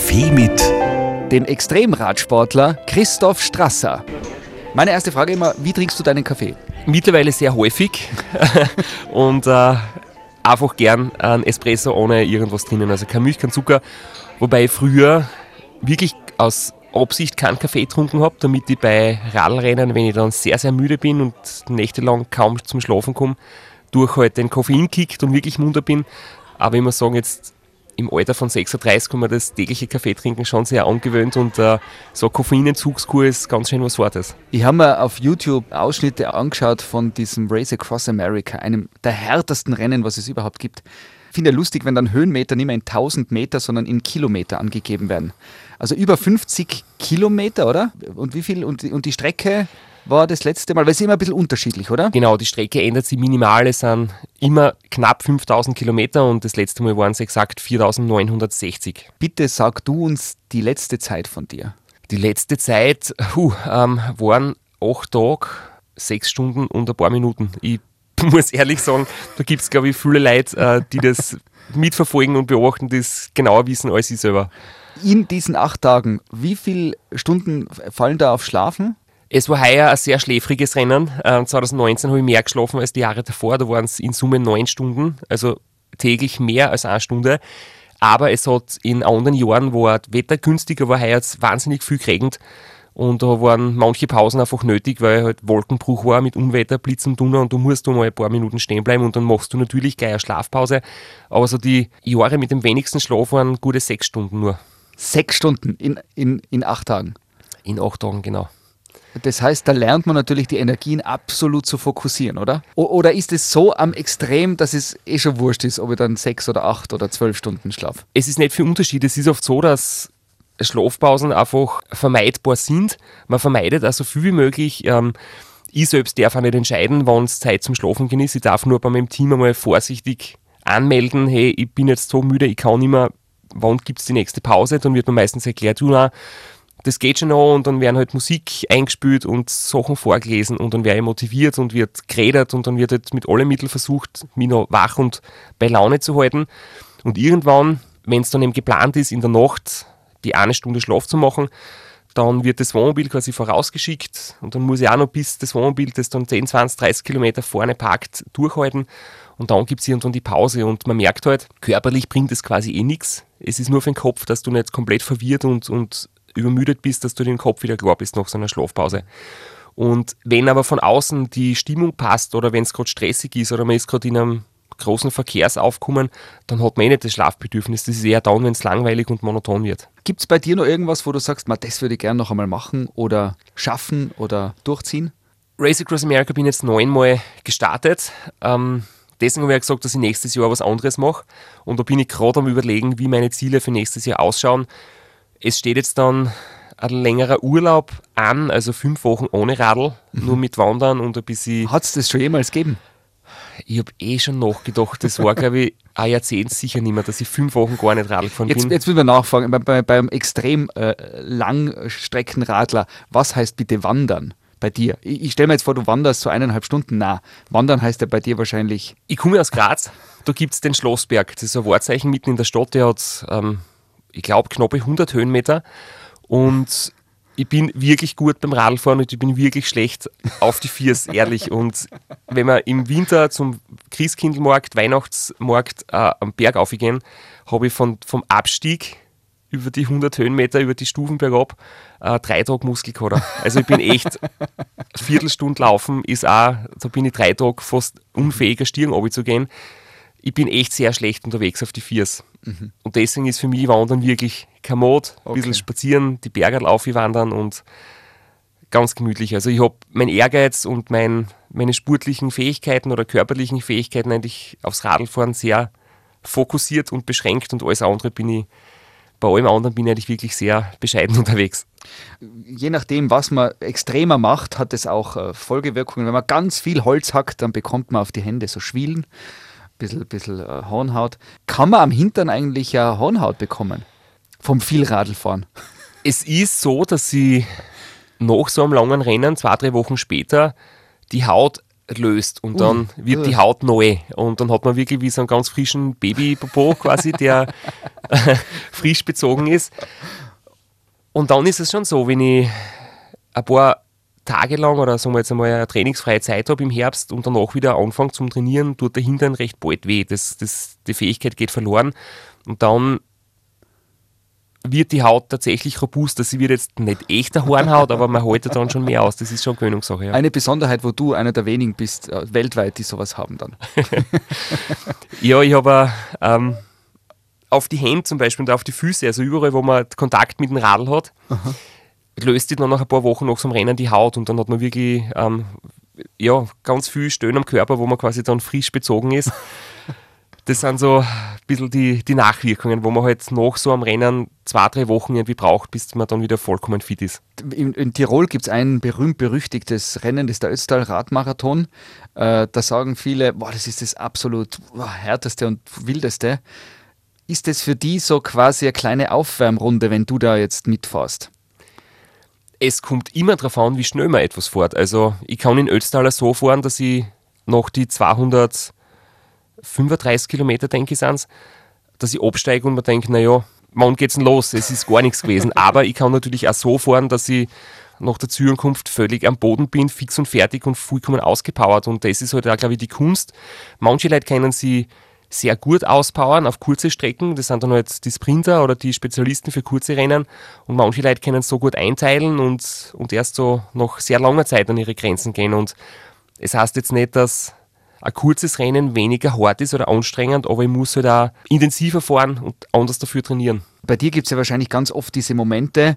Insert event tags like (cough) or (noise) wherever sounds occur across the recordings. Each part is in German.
Kaffee mit dem Extremradsportler Christoph Strasser. Meine erste Frage immer, wie trinkst du deinen Kaffee? Mittlerweile sehr häufig (laughs) und äh, einfach gern ein Espresso ohne irgendwas drinnen. Also kein Milch, kein Zucker. Wobei ich früher wirklich aus Absicht keinen Kaffee getrunken habe, damit ich bei Radlrennen, wenn ich dann sehr, sehr müde bin und nächtelang kaum zum Schlafen komme, durch halt den Koffein kickt und wirklich munter bin. Aber ich muss sagen, jetzt im Alter von 36 kann man das tägliche Kaffee trinken schon sehr angewöhnt und äh, so Koffeinentzugskur ist ganz schön was Wortes. Ich habe mir auf YouTube Ausschnitte angeschaut von diesem Race Across America, einem der härtesten Rennen, was es überhaupt gibt. Ich finde ja lustig, wenn dann Höhenmeter nicht mehr in 1000 Meter, sondern in Kilometer angegeben werden. Also über 50 Kilometer, oder? Und wie viel? Und, und die Strecke war das letzte Mal, weil es immer ein bisschen unterschiedlich, oder? Genau, die Strecke ändert sich minimal. Es sind immer knapp 5000 Kilometer und das letzte Mal waren es exakt 4960. Bitte sag du uns die letzte Zeit von dir. Die letzte Zeit huh, ähm, waren acht Tage, sechs Stunden und ein paar Minuten. Ich (laughs) muss ehrlich sagen, da gibt es, glaube ich, viele Leute, äh, die das mitverfolgen und beobachten, das genauer wissen als ich selber. In diesen acht Tagen, wie viele Stunden fallen da auf Schlafen? Es war heuer ein sehr schläfriges Rennen. 2019 habe ich mehr geschlafen als die Jahre davor. Da waren es in Summe neun Stunden, also täglich mehr als eine Stunde. Aber es hat in anderen Jahren, wo das Wetter günstiger war, heuer wahnsinnig viel geregnet. Und da waren manche Pausen einfach nötig, weil halt Wolkenbruch war mit Unwetter, Blitz und Donner und du musst du mal ein paar Minuten stehen bleiben und dann machst du natürlich gleich eine Schlafpause. Aber so die Jahre mit dem wenigsten Schlaf waren gute sechs Stunden nur. Sechs Stunden in, in, in acht Tagen? In acht Tagen, genau. Das heißt, da lernt man natürlich die Energien absolut zu fokussieren, oder? Oder ist es so am Extrem, dass es eh schon wurscht ist, ob ich dann sechs oder acht oder zwölf Stunden schlafe? Es ist nicht viel Unterschied. Es ist oft so, dass Schlafpausen einfach vermeidbar sind. Man vermeidet also viel wie möglich. Ähm, ich selbst darf auch nicht entscheiden, wann es Zeit zum Schlafen genießt. Ich darf nur bei meinem Team einmal vorsichtig anmelden, hey, ich bin jetzt so müde, ich kann nicht mehr, wann gibt es die nächste Pause? Dann wird mir meistens erklärt, du, na, das geht schon noch und dann werden halt Musik eingespielt und Sachen vorgelesen und dann werde ich motiviert und wird geredet und dann wird halt mit allen Mitteln versucht, mich noch wach und bei Laune zu halten. Und irgendwann, wenn es dann eben geplant ist, in der Nacht die eine Stunde Schlaf zu machen, dann wird das Wohnmobil quasi vorausgeschickt und dann muss ich auch noch bis das Wohnmobil, das dann 10, 20, 30 Kilometer vorne parkt, durchhalten und dann gibt es irgendwann die Pause und man merkt halt, körperlich bringt es quasi eh nichts. Es ist nur für den Kopf, dass du nicht komplett verwirrt und, und übermüdet bist, dass du den Kopf wieder klar bist nach so einer Schlafpause. Und wenn aber von außen die Stimmung passt oder wenn es gerade stressig ist oder man ist gerade in einem großen Verkehrsaufkommen, dann hat man eh nicht das Schlafbedürfnis. Das ist eher dann, wenn es langweilig und monoton wird. Gibt es bei dir noch irgendwas, wo du sagst, das würde ich gerne noch einmal machen oder schaffen oder durchziehen? Race Across America bin jetzt neunmal gestartet. Ähm, deswegen habe ich gesagt, dass ich nächstes Jahr was anderes mache. Und da bin ich gerade am Überlegen, wie meine Ziele für nächstes Jahr ausschauen. Es steht jetzt dann ein längerer Urlaub an, also fünf Wochen ohne Radl, mhm. nur mit Wandern und ein bisschen. Hat es das schon jemals gegeben? Ich habe eh schon nachgedacht, das war, glaube ich, ein Jahrzehnt sicher nicht mehr, dass ich fünf Wochen gar nicht Radl gefahren jetzt, bin. Jetzt will wir nachfragen, bei, bei, beim extrem äh, Langstreckenradler, was heißt bitte wandern? bei dir? Ich, ich stelle mir jetzt vor, du wanderst so eineinhalb Stunden. Na, wandern heißt ja bei dir wahrscheinlich. Ich komme aus Graz, da gibt es den Schlossberg. Das ist ein Wahrzeichen mitten in der Stadt, der hat ähm, ich glaube, knappe 100 Höhenmeter. Und ich bin wirklich gut beim Radfahren und ich bin wirklich schlecht auf die Viers, (laughs) ehrlich. Und wenn wir im Winter zum Christkindlmarkt, Weihnachtsmarkt äh, am Berg aufgehen, habe ich von, vom Abstieg über die 100 Höhenmeter, über die Stufen bergab, äh, drei Tage Muskelkater. Also ich bin echt, (laughs) Viertelstunde laufen ist auch, da bin ich drei Tage fast unfähiger, Stirn zu gehen ich bin echt sehr schlecht unterwegs auf die Viers. Mhm. Und deswegen ist für mich Wandern wirklich kein Mod. Ein okay. bisschen spazieren, die Berge wandern und ganz gemütlich. Also ich habe mein Ehrgeiz und mein, meine sportlichen Fähigkeiten oder körperlichen Fähigkeiten eigentlich aufs Radlfahren sehr fokussiert und beschränkt und alles andere bin ich, bei allem anderen bin ich eigentlich wirklich sehr bescheiden (laughs) unterwegs. Je nachdem, was man extremer macht, hat es auch äh, Folgewirkungen. Wenn man ganz viel Holz hackt, dann bekommt man auf die Hände so Schwielen bisschen, bisschen äh, Hornhaut. Kann man am Hintern eigentlich ja Hornhaut bekommen? Vom viel Radlfahren. (laughs) Es ist so, dass sie nach so einem langen Rennen, zwei, drei Wochen später, die Haut löst und dann uh, wird uh. die Haut neu und dann hat man wirklich wie so einen ganz frischen Babypopo (laughs) quasi, der frisch bezogen ist. Und dann ist es schon so, wenn ich ein paar Tage lang oder sagen wir jetzt einmal eine trainingsfreie Zeit habe im Herbst und danach wieder anfange zum Trainieren, tut der Hintern recht bald weh. Das, das, die Fähigkeit geht verloren und dann wird die Haut tatsächlich robust. Das wird jetzt nicht echte Hornhaut, aber man haltet dann schon mehr aus. Das ist schon Gewöhnungssache. Ja. Eine Besonderheit, wo du einer der wenigen bist, äh, weltweit, die sowas haben dann. (laughs) ja, ich habe ähm, auf die Hände zum Beispiel und auf die Füße, also überall, wo man Kontakt mit dem Radl hat, Aha. Löst sich dann nach ein paar Wochen nach so einem Rennen die Haut und dann hat man wirklich ähm, ja, ganz viel Stöhnen am Körper, wo man quasi dann frisch bezogen ist. (laughs) das sind so ein bisschen die, die Nachwirkungen, wo man halt nach so einem Rennen zwei, drei Wochen irgendwie braucht, bis man dann wieder vollkommen fit ist. In, in Tirol gibt es ein berühmt-berüchtigtes Rennen, das ist der Ötztal-Radmarathon. Äh, da sagen viele, boah, das ist das absolut boah, härteste und wildeste. Ist das für die so quasi eine kleine Aufwärmrunde, wenn du da jetzt mitfährst? Es kommt immer darauf an, wie schnell man etwas fährt. Also ich kann in Ötztaler so fahren, dass ich noch die 200 35 Kilometer, denke ich, sind dass ich absteige und mir denke, naja, wann geht's denn los? Es ist gar nichts gewesen. (laughs) Aber ich kann natürlich auch so fahren, dass ich nach der Zukunft völlig am Boden bin, fix und fertig und vollkommen ausgepowert. Und das ist halt auch, glaube ich, die Kunst. Manche Leute können sie sehr gut auspowern auf kurze Strecken. Das sind dann halt die Sprinter oder die Spezialisten für kurze Rennen. Und manche Leute können so gut einteilen und, und erst so nach sehr langer Zeit an ihre Grenzen gehen. Und es heißt jetzt nicht, dass ein kurzes Rennen weniger hart ist oder anstrengend, aber ich muss halt auch intensiver fahren und anders dafür trainieren. Bei dir gibt es ja wahrscheinlich ganz oft diese Momente,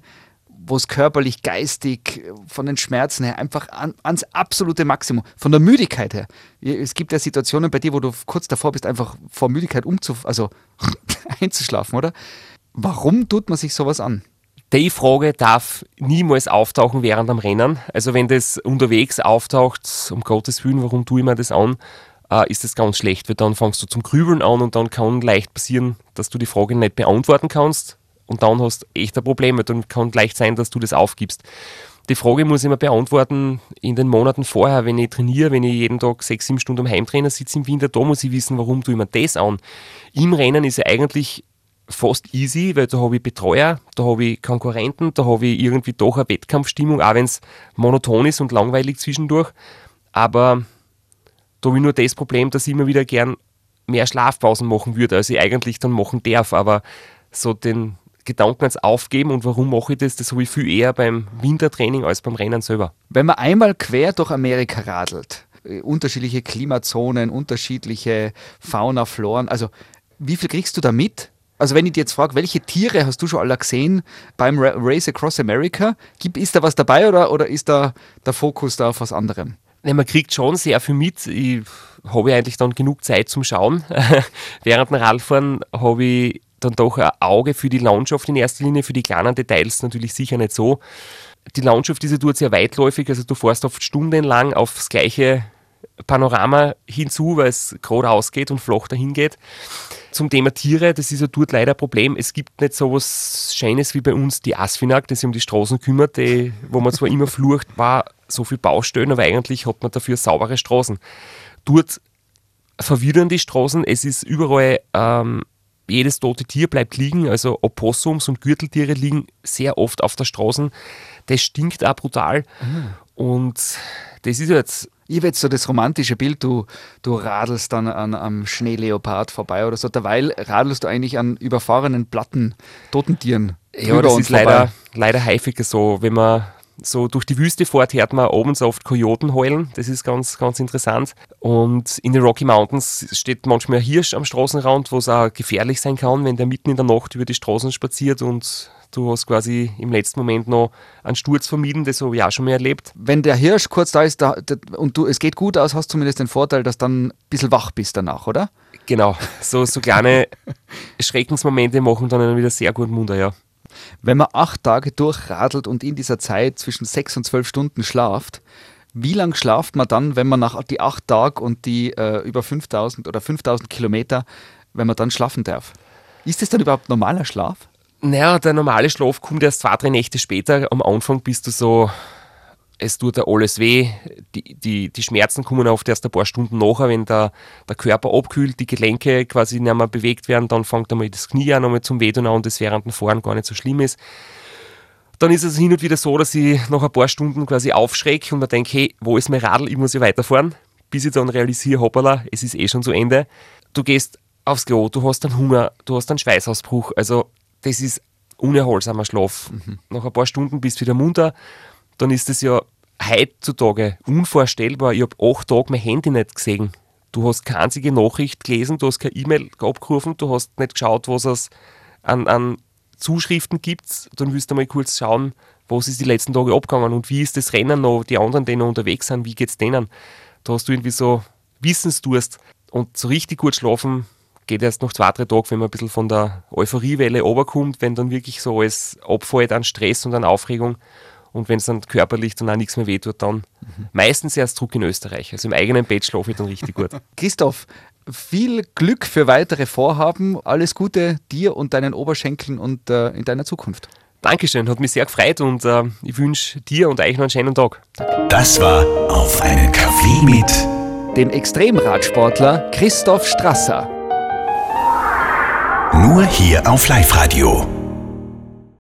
wo es körperlich, geistig, von den Schmerzen her einfach an, ans absolute Maximum, von der Müdigkeit her. Es gibt ja Situationen bei dir, wo du kurz davor bist, einfach vor Müdigkeit umzu, also (laughs) einzuschlafen, oder? Warum tut man sich sowas an? Die Frage darf niemals auftauchen während am Rennen. Also wenn das unterwegs auftaucht, um Gottes Willen, warum tue ich mir das an, äh, ist das ganz schlecht, weil dann fängst du zum Grübeln an und dann kann leicht passieren, dass du die Frage nicht beantworten kannst und dann hast du echt ein Problem, dann kann leicht sein, dass du das aufgibst. Die Frage muss ich mir beantworten in den Monaten vorher, wenn ich trainiere, wenn ich jeden Tag sechs, sieben Stunden am Heimtrainer sitze im Winter, da muss ich wissen, warum tue ich mir das an. Im Rennen ist ja eigentlich fast easy, weil da habe ich Betreuer, da habe ich Konkurrenten, da habe ich irgendwie doch eine Wettkampfstimmung, auch wenn es monoton ist und langweilig zwischendurch. Aber da habe ich nur das Problem, dass ich immer wieder gern mehr Schlafpausen machen würde, als ich eigentlich dann machen darf. Aber so den Gedanken ans Aufgeben und warum mache ich das, das habe ich viel eher beim Wintertraining als beim Rennen selber. Wenn man einmal quer durch Amerika radelt, äh, unterschiedliche Klimazonen, unterschiedliche Fauna, Floren, also wie viel kriegst du da mit? Also wenn ich dir jetzt frage, welche Tiere hast du schon alle gesehen beim Race Across America? Ist da was dabei oder, oder ist da der Fokus da auf was anderem? Nee, man kriegt schon sehr viel mit. Ich habe eigentlich dann genug Zeit zum Schauen. (laughs) Während dem Radfahren habe ich dann doch ein Auge für die Landschaft in erster Linie, für die kleinen Details natürlich sicher nicht so. Die Landschaft ist ja dort sehr weitläufig, also du fährst oft stundenlang aufs gleiche Panorama hinzu, weil es gerade ausgeht und flach dahin geht. Zum Thema Tiere, das ist ja dort leider ein Problem. Es gibt nicht so was Schönes wie bei uns die Asfinag, die sich um die Straßen kümmert, die, wo man zwar immer flucht, war so viel Baustellen, aber eigentlich hat man dafür saubere Straßen. Dort verwirren die Straßen, es ist überall, ähm, jedes tote Tier bleibt liegen, also Opossums und Gürteltiere liegen sehr oft auf der Straße. Das stinkt auch brutal. Mhm. Und das ist jetzt ich habe jetzt so das romantische Bild, du, du radelst dann an, am Schneeleopard vorbei oder so. Derweil radelst du eigentlich an überfahrenen Platten, toten Tieren. Ja, das ist leider, leider häufiger so. Wenn man so durch die Wüste fährt, hört man abends oft Kojoten heulen. Das ist ganz, ganz interessant. Und in den Rocky Mountains steht manchmal ein Hirsch am Straßenrand, wo es auch gefährlich sein kann, wenn der mitten in der Nacht über die Straßen spaziert und du hast quasi im letzten Moment noch einen Sturz vermieden, das habe ich auch schon mal erlebt. Wenn der Hirsch kurz da ist da, und du, es geht gut aus, hast du zumindest den Vorteil, dass du dann ein bisschen wach bist danach, oder? Genau, so, so kleine (laughs) Schreckensmomente machen dann wieder sehr gut munter, ja. Wenn man acht Tage durchradelt und in dieser Zeit zwischen sechs und zwölf Stunden schlaft, wie lange schlaft man dann, wenn man nach die acht Tage und die äh, über 5000 oder 5000 Kilometer, wenn man dann schlafen darf? Ist das dann überhaupt normaler Schlaf? Naja, der normale Schlaf kommt erst zwei, drei Nächte später. Am Anfang bist du so es tut ja alles weh, die, die, die Schmerzen kommen oft erst ein paar Stunden nachher, wenn der, der Körper abkühlt, die Gelenke quasi nicht mehr bewegt werden, dann fängt einmal das Knie an, einmal zum Wehtun an und das während dem Fahren gar nicht so schlimm ist. Dann ist es hin und wieder so, dass ich nach ein paar Stunden quasi aufschrecke und mir denke, hey, wo ist mein Radl, ich muss ja weiterfahren, bis ich dann realisiere, hoppala, es ist eh schon zu Ende. Du gehst aufs Klo, du hast einen Hunger, du hast einen Schweißausbruch, also das ist unerholsamer Schlaf. Mhm. Nach ein paar Stunden bist du wieder munter, dann ist es ja heutzutage unvorstellbar. Ich habe acht Tage mein Handy nicht gesehen. Du hast keine einzige Nachricht gelesen, du hast keine E-Mail abgerufen, du hast nicht geschaut, was es an, an Zuschriften gibt. Dann willst du mal kurz schauen, was ist die letzten Tage abgegangen und wie ist das Rennen noch, die anderen, die noch unterwegs sind, wie geht es denen? Da hast du irgendwie so Wissensdurst und so richtig gut schlafen geht erst noch zwei, drei Tage, wenn man ein bisschen von der Euphoriewelle runterkommt, wenn dann wirklich so alles abfällt an Stress und an Aufregung und wenn es dann körperlich dann auch nichts mehr wehtut, dann mhm. meistens erst Druck in Österreich. Also im eigenen Bett schlafe ich dann richtig gut. (laughs) Christoph, viel Glück für weitere Vorhaben. Alles Gute dir und deinen Oberschenkeln und äh, in deiner Zukunft. Dankeschön, hat mich sehr gefreut und äh, ich wünsche dir und euch noch einen schönen Tag. Das war auf einen Kaffee mit dem Extremradsportler Christoph Strasser. Nur hier auf Live-Radio.